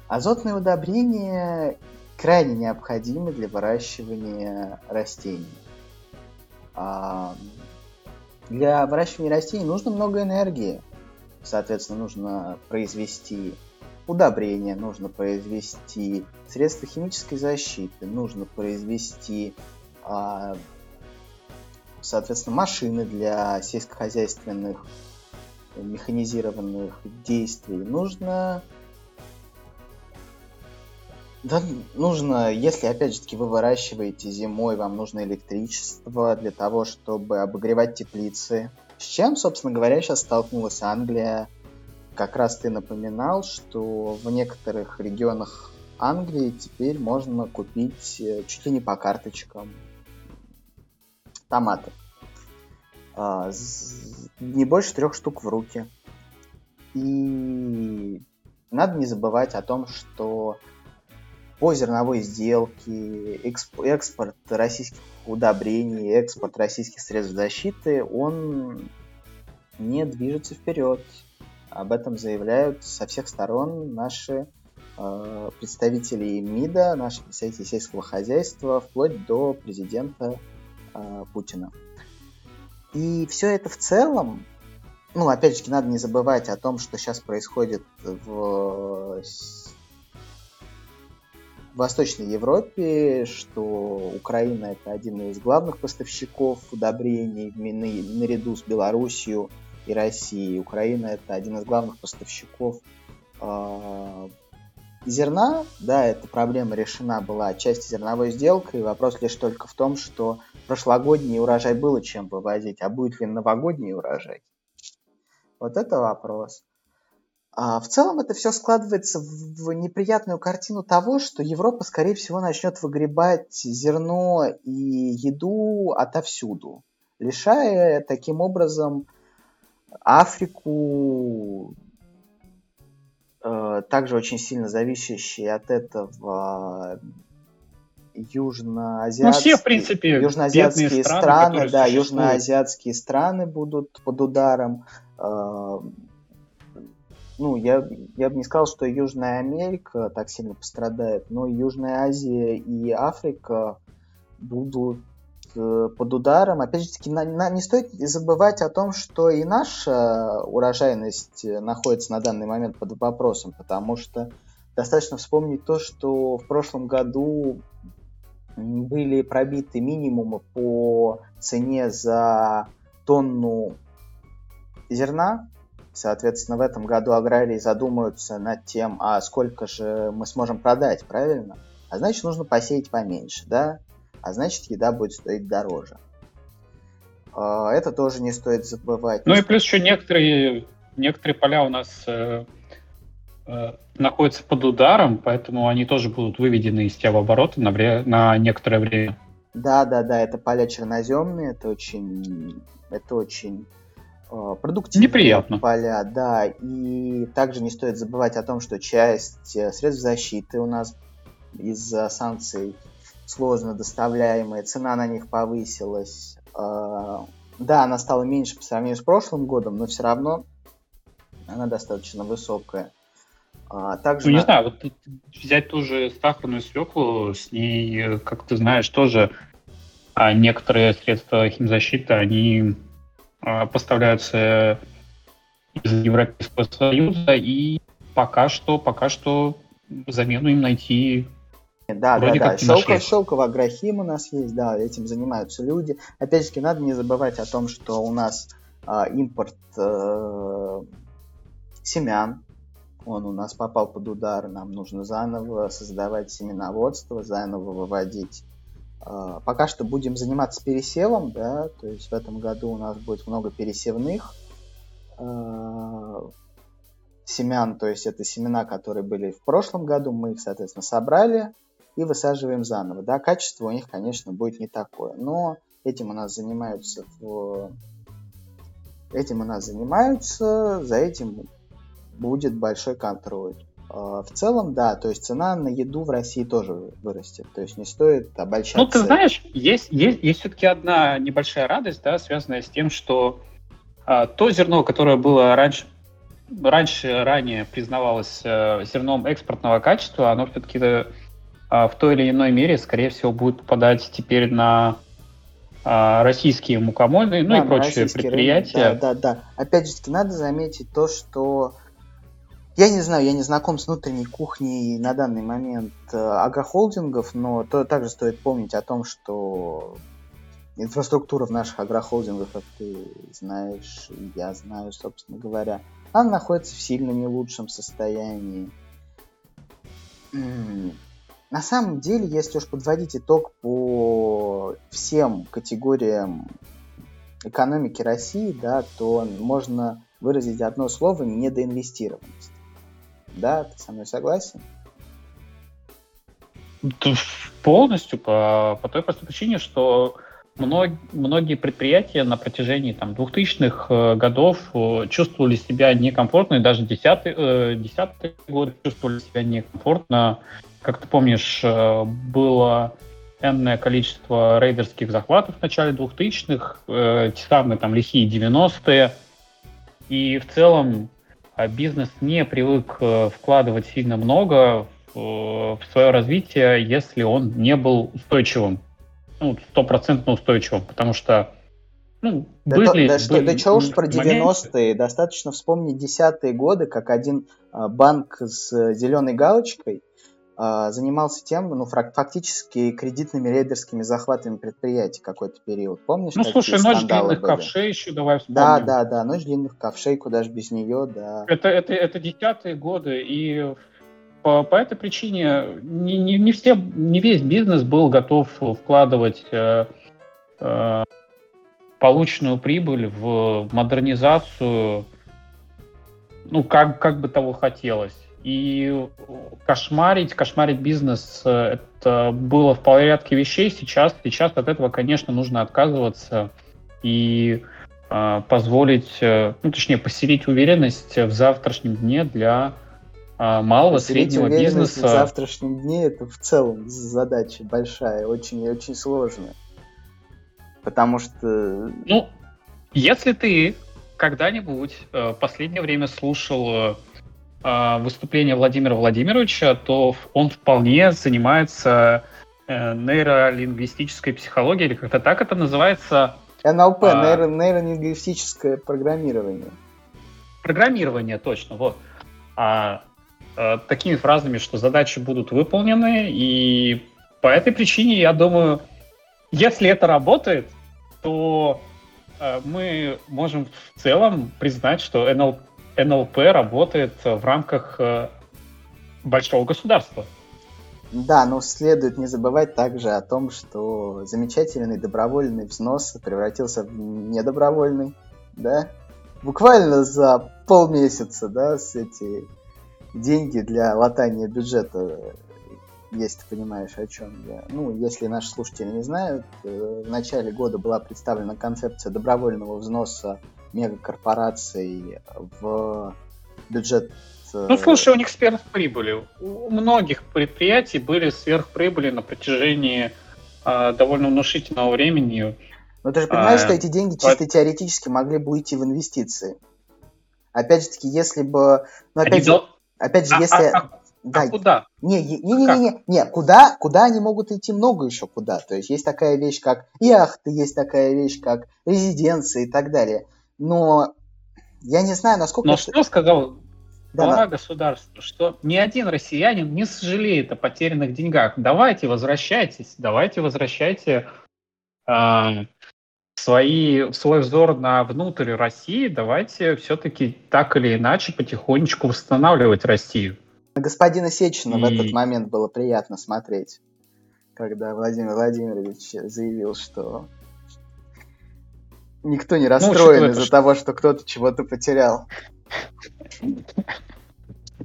Азотные удобрения крайне необходимы для выращивания растений. А, для выращивания растений нужно много энергии. Соответственно, нужно произвести удобрения, нужно произвести средства химической защиты, нужно произвести, а, соответственно, машины для сельскохозяйственных механизированных действий. Нужно да, нужно, если, опять же таки, вы выращиваете зимой, вам нужно электричество для того, чтобы обогревать теплицы. С чем, собственно говоря, сейчас столкнулась Англия как раз ты напоминал, что в некоторых регионах Англии теперь можно купить э, чуть ли не по карточкам томаты. А, не больше трех штук в руки. И надо не забывать о том, что по зерновой сделке, экспорт российских удобрений, экспорт российских средств защиты, он не движется вперед. Об этом заявляют со всех сторон наши э, представители МИДа, наши представители сельского хозяйства, вплоть до президента э, Путина. И все это в целом, ну, опять же, надо не забывать о том, что сейчас происходит в в Восточной Европе, что Украина это один из главных поставщиков удобрений наряду с Белоруссией и Россией. Украина это один из главных поставщиков э, зерна. Да, эта проблема решена была части зерновой сделкой. Вопрос лишь только в том, что прошлогодний урожай было чем вывозить, а будет ли новогодний урожай? Вот это вопрос. А в целом это все складывается в неприятную картину того, что Европа, скорее всего, начнет выгребать зерно и еду отовсюду, лишая таким образом Африку, э, также очень сильно зависящие от этого южноазиатские, ну, все, в принципе, южноазиатские страны, страны да, южноазиатские страны будут под ударом. Ну, я, я бы не сказал, что Южная Америка так сильно пострадает, но Южная Азия и Африка будут э, под ударом. Опять же таки, на, на, не стоит забывать о том, что и наша урожайность находится на данный момент под вопросом, потому что достаточно вспомнить то, что в прошлом году были пробиты минимумы по цене за тонну зерна, Соответственно, в этом году аграрии задумаются над тем, а сколько же мы сможем продать, правильно? А значит, нужно посеять поменьше, да? А значит, еда будет стоить дороже. А, это тоже не стоит забывать. Ну и плюс еще некоторые, некоторые поля у нас э, э, находятся под ударом, поэтому они тоже будут выведены из оборота на, вре- на некоторое время. Да, да, да, это поля черноземные, это очень, это очень продуктивные Неприятно. поля, да, и также не стоит забывать о том, что часть э, средств защиты у нас из-за санкций сложно доставляемые, цена на них повысилась. Э, да, она стала меньше по сравнению с прошлым годом, но все равно она достаточно высокая. Также ну, не на... знаю, вот взять ту же сахарную свеклу, с ней, как ты знаешь, тоже а некоторые средства химзащиты, они а, поставляются из Европейского Союза, и пока что, пока что замену им найти да, Вроде да, да. Шелко, шелковый агрохим у нас есть, да, этим занимаются люди. Опять же, надо не забывать о том, что у нас э, импорт э, семян, он у нас попал под удар, нам нужно заново создавать семеноводство, заново выводить а, пока что будем заниматься пересевом, да, то есть в этом году у нас будет много пересевных э, семян, то есть это семена, которые были в прошлом году, мы их, соответственно, собрали и высаживаем заново, да, качество у них, конечно, будет не такое, но этим у нас занимаются в... этим у нас занимаются, за этим будет большой контроль. А, в целом, да, то есть цена на еду в России тоже вырастет, то есть не стоит обольщаться. Ну, ты знаешь, есть, есть, есть все-таки одна небольшая радость, да, связанная с тем, что а, то зерно, которое было раньше, раньше ранее признавалось а, зерном экспортного качества, оно все-таки а, в той или иной мере, скорее всего, будет попадать теперь на а, российские мукомольные, ну да, и прочие предприятия. Рынок, да, да, да. Опять же, надо заметить то, что я не знаю, я не знаком с внутренней кухней на данный момент э, агрохолдингов, но то, также стоит помнить о том, что инфраструктура в наших агрохолдингах, как ты знаешь, я знаю, собственно говоря, она находится в сильно не лучшем состоянии. На самом деле, если уж подводить итог по всем категориям экономики России, да, то можно выразить одно слово недоинвестированность. Да, ты со мной согласен? Полностью по, по той простой причине, что мног, многие предприятия на протяжении там, 2000-х э, годов э, чувствовали себя некомфортно, и даже десятые, э, десятые годы чувствовали себя некомфортно. Как ты помнишь, было энное количество рейдерских захватов в начале 2000-х, те самые там лихие 90-е, и в целом бизнес не привык вкладывать сильно много в свое развитие, если он не был устойчивым. Ну, стопроцентно устойчивым, потому что ну, да, были, да, что, да чего уж про 90-е, достаточно вспомнить десятые годы, как один а, банк с зеленой галочкой а, занимался тем, ну, фактически кредитными рейдерскими захватами предприятий какой-то период. Помнишь? Ну, слушай, ночь длинных были? ковшей еще давай вспомним. Да, да, да, ночь длинных ковшей, куда же без нее, да. Это, это, это десятые годы, и по, по этой причине не, не, не, все, не весь бизнес был готов вкладывать э, э, полученную прибыль в модернизацию, ну, как, как бы того хотелось. И кошмарить, кошмарить бизнес, э, это было в порядке вещей. Сейчас, сейчас от этого, конечно, нужно отказываться и э, позволить, э, ну, точнее, поселить уверенность в завтрашнем дне для а, малого, среднего бизнеса. В завтрашнем дне это в целом задача большая, очень и очень сложная. Потому что... Ну, если ты когда-нибудь э, последнее время слушал э, выступление Владимира Владимировича, то он вполне занимается э, нейролингвистической психологией, или как-то так это называется. НЛП, а... нейро, нейролингвистическое программирование. Программирование, точно, вот. А Э, такими фразами, что задачи будут выполнены, и по этой причине, я думаю, если это работает, то э, мы можем в целом признать, что НЛ, НЛП работает в рамках э, большого государства. Да, но следует не забывать также о том, что замечательный добровольный взнос превратился в недобровольный, да? Буквально за полмесяца, да, с эти деньги для латания бюджета, если ты понимаешь, о чем я. Ну, если наши слушатели не знают, э, в начале года была представлена концепция добровольного взноса мегакорпораций в бюджет э, ну, слушай, у них сверхприбыли. У многих предприятий были сверхприбыли на протяжении э, довольно внушительного времени. Но ты же понимаешь, а, что эти деньги чисто по... теоретически могли бы уйти в инвестиции. Опять же таки, если бы... Ну, опять же... Опять же, а, если... А, а, да, а куда? Не, не, не, не, не, не, куда, куда они могут идти много еще куда. То есть есть такая вещь, как яхты, есть такая вещь, как резиденции и так далее. Но я не знаю, насколько... Но это... что сказал глава да, государства, что ни один россиянин не сожалеет о потерянных деньгах. Давайте возвращайтесь, давайте возвращайте э, свои, свой взор на внутрь России, давайте все-таки так или иначе потихонечку восстанавливать Россию. На господина Сечина И... в этот момент было приятно смотреть, когда Владимир Владимирович заявил, что никто не ну, расстроен ну, из-за что... того, что кто-то чего-то потерял.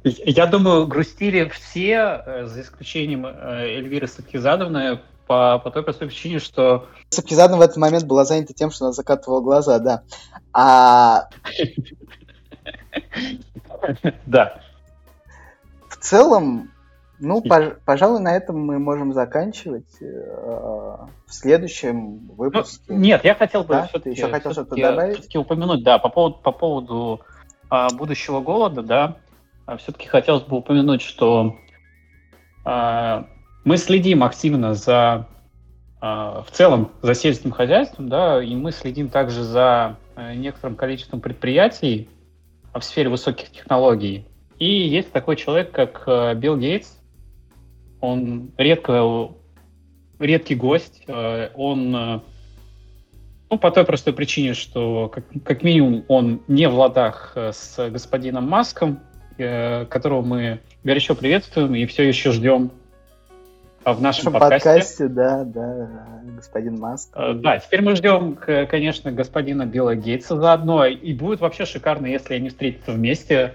Я думаю, грустили все, э, за исключением э, Эльвиры Сакизадовны, по, по той простой причине, что... Сапкизадна в этот момент была занята тем, что она закатывала глаза, да. А... *laughs* Да. В целом, ну, пож- пожалуй, на этом мы можем заканчивать. Э, в следующем выпуске. Ну, нет, я хотел бы да? все-таки, еще хотел что-то добавить? Все-таки упомянуть, да, по поводу, по поводу а, будущего голода, да, а все-таки хотелось бы упомянуть, что а, мы следим активно за а, в целом за сельским хозяйством, да, и мы следим также за э, некоторым количеством предприятий в сфере высоких технологий. И есть такой человек, как э, Билл Гейтс. Он редко, редкий гость. Э, он, ну, по той простой причине, что как, как минимум он не в ладах с господином Маском, которого мы горячо приветствуем и все еще ждем в нашем, подкасте. подкасте. Да, да, господин Маск. Э, да, теперь мы ждем, конечно, господина Билла Гейтса заодно, и будет вообще шикарно, если они встретятся вместе.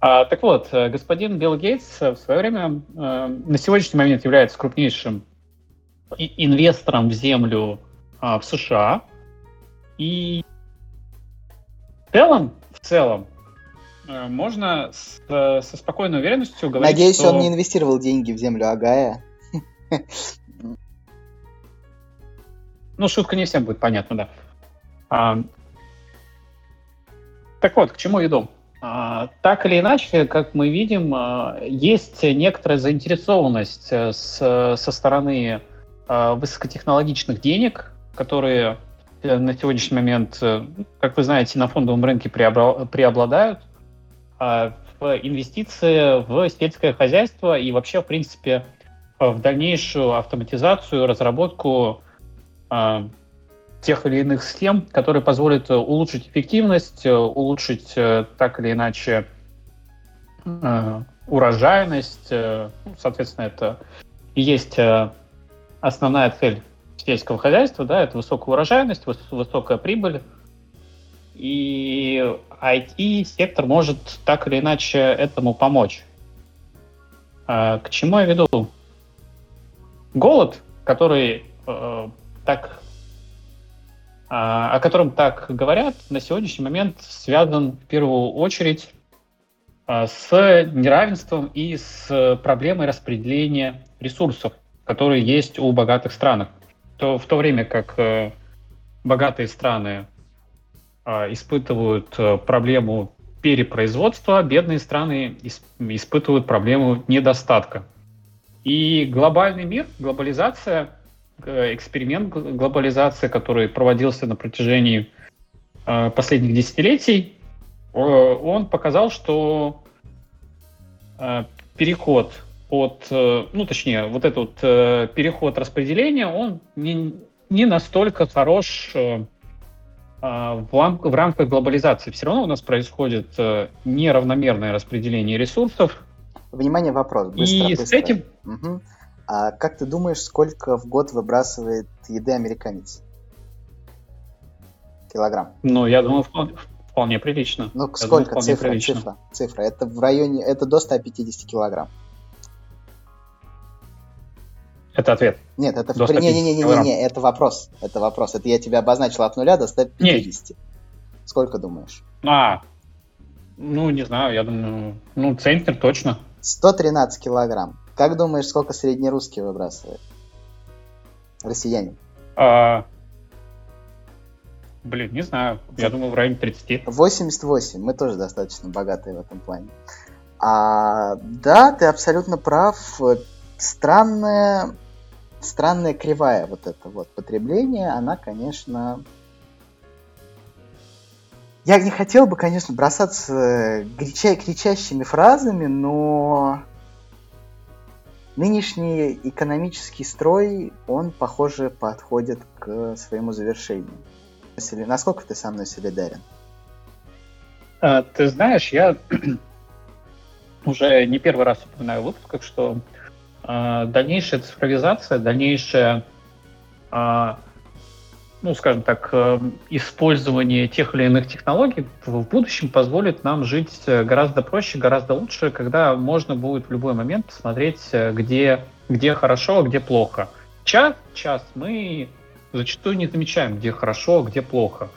А, так вот, э, господин Билл Гейтс в свое время э, на сегодняшний момент является крупнейшим инвестором в землю а, в США. И в целом, в целом, э, можно с, со спокойной уверенностью говорить, Надеюсь, что... он не инвестировал деньги в землю Агая. Ну, шутка не всем будет понятна, да. А, так вот, к чему иду? А, так или иначе, как мы видим, а, есть некоторая заинтересованность э, со стороны а, высокотехнологичных денег, которые э, на сегодняшний момент, э, как вы знаете, на фондовом рынке преобладают в инвестиции в сельское хозяйство и вообще, в принципе, в дальнейшую автоматизацию, разработку тех или иных схем, которые позволят улучшить эффективность, улучшить так или иначе урожайность. Соответственно, это и есть основная цель сельского хозяйства, да, это высокая урожайность, высокая прибыль. И IT-сектор может так или иначе этому помочь. А, к чему я веду? Голод, который э, так, э, о котором так говорят, на сегодняшний момент связан в первую очередь э, с неравенством и с проблемой распределения ресурсов которые есть у богатых странах. То, в то время как э, богатые страны э, испытывают э, проблему перепроизводства, бедные страны испытывают проблему недостатка. И глобальный мир, глобализация, эксперимент глобализации, который проводился на протяжении последних десятилетий, он показал, что переход от, э, ну, точнее, вот этот э, переход распределения, он не, не настолько хорош э, в, лам, в рамках глобализации. Все равно у нас происходит неравномерное распределение ресурсов. Внимание, вопрос. Быстро, И быстро. с этим... Угу. А как ты думаешь, сколько в год выбрасывает еды американец? Килограмм. Ну, я думаю, вполне, вполне прилично. Ну, сколько? Думаю, цифра, прилично. цифра, цифра. Это в районе, это до 150 килограмм. Это ответ. Нет, это не-не-не-не, не, это вопрос. Это вопрос. Это я тебя обозначил от нуля до 150. Нет. Сколько думаешь? А, ну, не знаю, я думаю, ну, центнер точно. 113 килограмм. Как думаешь, сколько среднерусский выбрасывает? Россиянин. А, блин, не знаю. Я думаю, в районе 30. 88. Мы тоже достаточно богатые в этом плане. А, да, ты абсолютно прав. Странная странная кривая вот это вот потребление, она, конечно... Я не хотел бы, конечно, бросаться крича кричащими фразами, но нынешний экономический строй, он, похоже, подходит к своему завершению. Насколько ты со мной солидарен? А, ты знаешь, я *clears throat* уже не первый раз упоминаю в выпусках, что а, дальнейшая цифровизация, дальнейшая, а, ну, скажем так, э, использование тех или иных технологий в будущем позволит нам жить гораздо проще, гораздо лучше, когда можно будет в любой момент посмотреть, э, где, где хорошо, а где плохо. Час, час мы зачастую не замечаем, где хорошо, где плохо.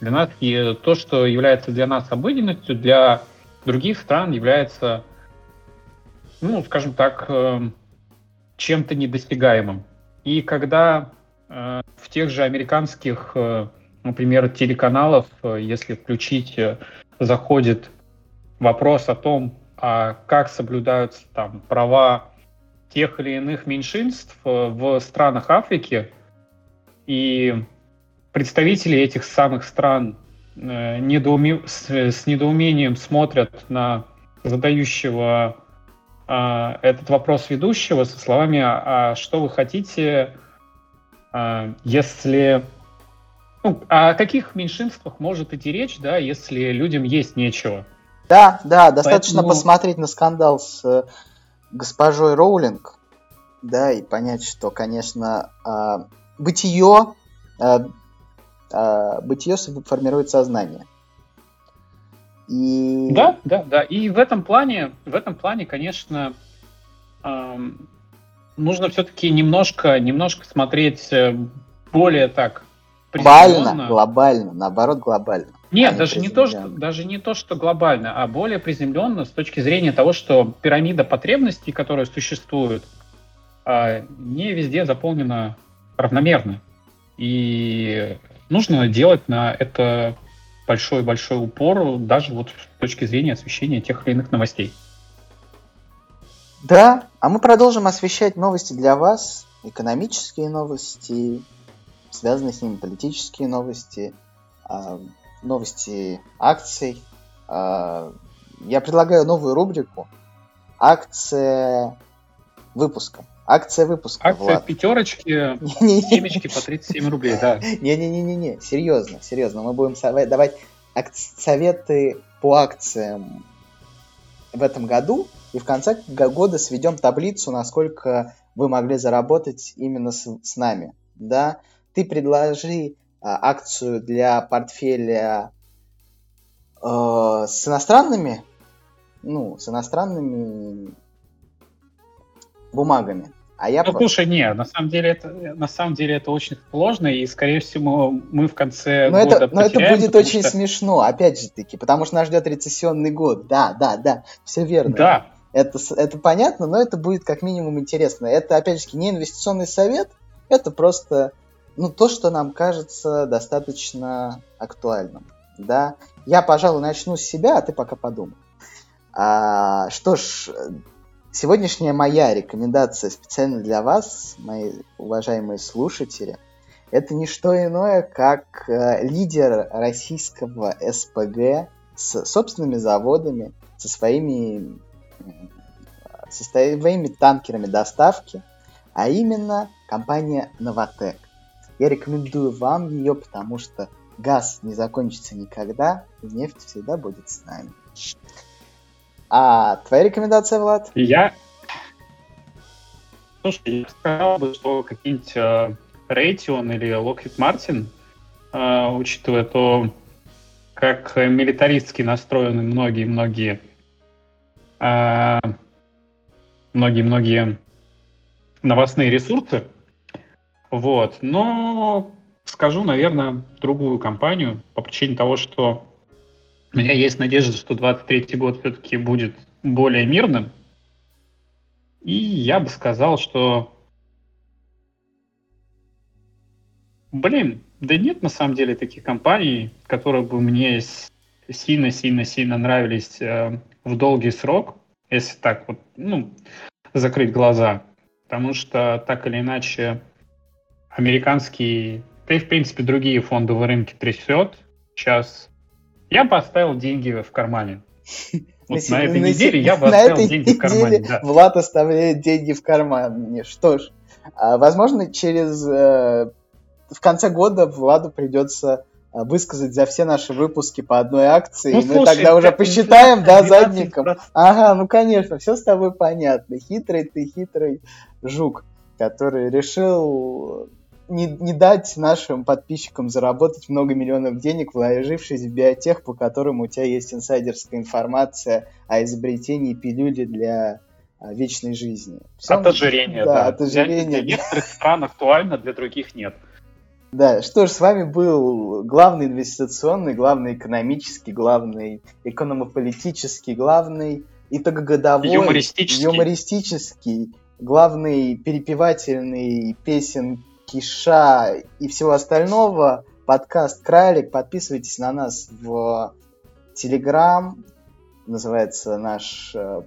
Для нас и то, что является для нас обыденностью, для других стран является, ну, скажем так, э, чем-то недостигаемым. И когда э, в тех же американских, э, например, телеканалов, э, если включить, э, заходит вопрос о том, а как соблюдаются там права тех или иных меньшинств э, в странах Африки, и представители этих самых стран э, недоуме... с, с недоумением смотрят на задающего а, этот вопрос ведущего со словами «А что вы хотите, если...» ну, О каких меньшинствах может идти речь, да, если людям есть нечего? Да, да, достаточно Поэтому... посмотреть на скандал с э, госпожой Роулинг, да, и понять, что, конечно, э, бытие, э, э, бытие формирует сознание. И... Да, да, да. И в этом плане, в этом плане, конечно, эм, нужно все-таки немножко, немножко смотреть э, более так глобально, глобально, наоборот, глобально. Нет, а даже не, то, что, даже не то, что глобально, а более приземленно с точки зрения того, что пирамида потребностей, которая существует, а, не везде заполнена равномерно. И нужно делать на это большой-большой упор, даже вот с точки зрения освещения тех или иных новостей. Да, а мы продолжим освещать новости для вас, экономические новости, связанные с ними политические новости, а, новости акций. А, я предлагаю новую рубрику «Акция выпуска». Акция выпуска, Акция Влад. пятерочки, семечки по 37 рублей, да. Не-не-не-не, серьезно, серьезно. Мы будем давать советы по акциям в этом году, и в конце года сведем таблицу, насколько вы могли заработать именно с, с нами. Да? Ты предложи а, акцию для портфеля э, с иностранными, ну, с иностранными бумагами. А я ну, просто... слушай, не, на самом деле это на самом деле это очень сложно, и скорее всего мы в конце но года это, Но это будет очень что... смешно, опять же таки, потому что нас ждет рецессионный год. Да, да, да, все верно. Да. Это, это понятно, но это будет как минимум интересно. Это, опять же, не инвестиционный совет, это просто ну, то, что нам кажется достаточно актуальным. Да? Я, пожалуй, начну с себя, а ты пока подумай. А, что ж, сегодняшняя моя рекомендация специально для вас, мои уважаемые слушатели, это не что иное, как э, лидер российского СПГ с собственными заводами, со своими, со своими танкерами доставки, а именно компания Новотек. Я рекомендую вам ее, потому что газ не закончится никогда, и нефть всегда будет с нами. А твоя рекомендация, Влад? Я... Слушай, я сказал бы, что какие-нибудь э, или Lockheed Martin, э, учитывая то, как милитаристски настроены многие-многие э, многие-многие новостные ресурсы, вот. Но скажу, наверное, другую компанию по причине того, что у меня есть надежда, что 23 год все-таки будет более мирным. И я бы сказал, что... Блин, да нет на самом деле таких компаний, которые бы мне сильно-сильно-сильно нравились э, в долгий срок, если так вот, ну, закрыть глаза. Потому что так или иначе американские, да и в принципе другие фондовые рынки трясет. Сейчас я поставил деньги в кармане. Вот на, на этой неделе я бы оставил деньги в кармане. Да. Влад оставляет деньги в кармане. Что ж, а, возможно, через э, в конце года Владу придется высказать за все наши выпуски по одной акции. Ну, мы слушай, тогда уже посчитаем, да, задником. Ага, ну конечно, все с тобой понятно. Хитрый ты, хитрый жук, который решил не, не дать нашим подписчикам заработать много миллионов денег, вложившись в биотех, по которым у тебя есть инсайдерская информация о изобретении пилюли для а, вечной жизни. Все, от ожирения, да. да. От ожирения. Для, для некоторых стран актуально, для других нет. Да, что ж, с вами был главный инвестиционный, главный экономический, главный экономополитический, главный итогогодовой, юмористический, юмористический главный перепевательный песен Киша и всего остального. Подкаст Кралик. Подписывайтесь на нас в Телеграм. Называется наш э,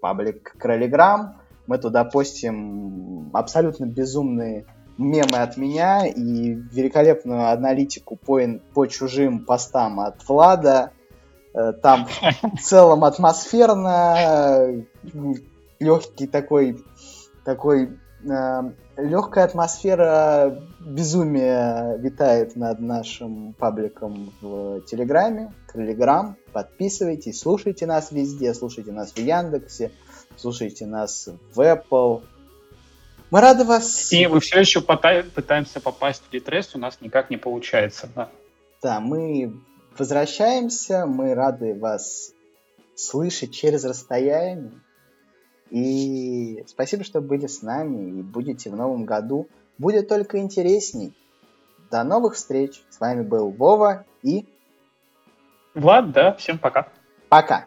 паблик Кралиграм. Мы туда постим абсолютно безумные мемы от меня и великолепную аналитику по, по чужим постам от Влада. Э, там в целом атмосферно, легкий такой, такой э, легкая атмосфера безумия витает над нашим пабликом в Телеграме, Телеграм. Подписывайтесь, слушайте нас везде, слушайте нас в Яндексе, слушайте нас в Apple, Мы рады вас... И мы все еще пытаемся попасть в ретрес, у нас никак не получается. Да, да мы возвращаемся, мы рады вас слышать через расстояние. И спасибо, что были с нами и будете в новом году. Будет только интересней. До новых встреч. С вами был Вова и... Влад, да, всем пока. Пока.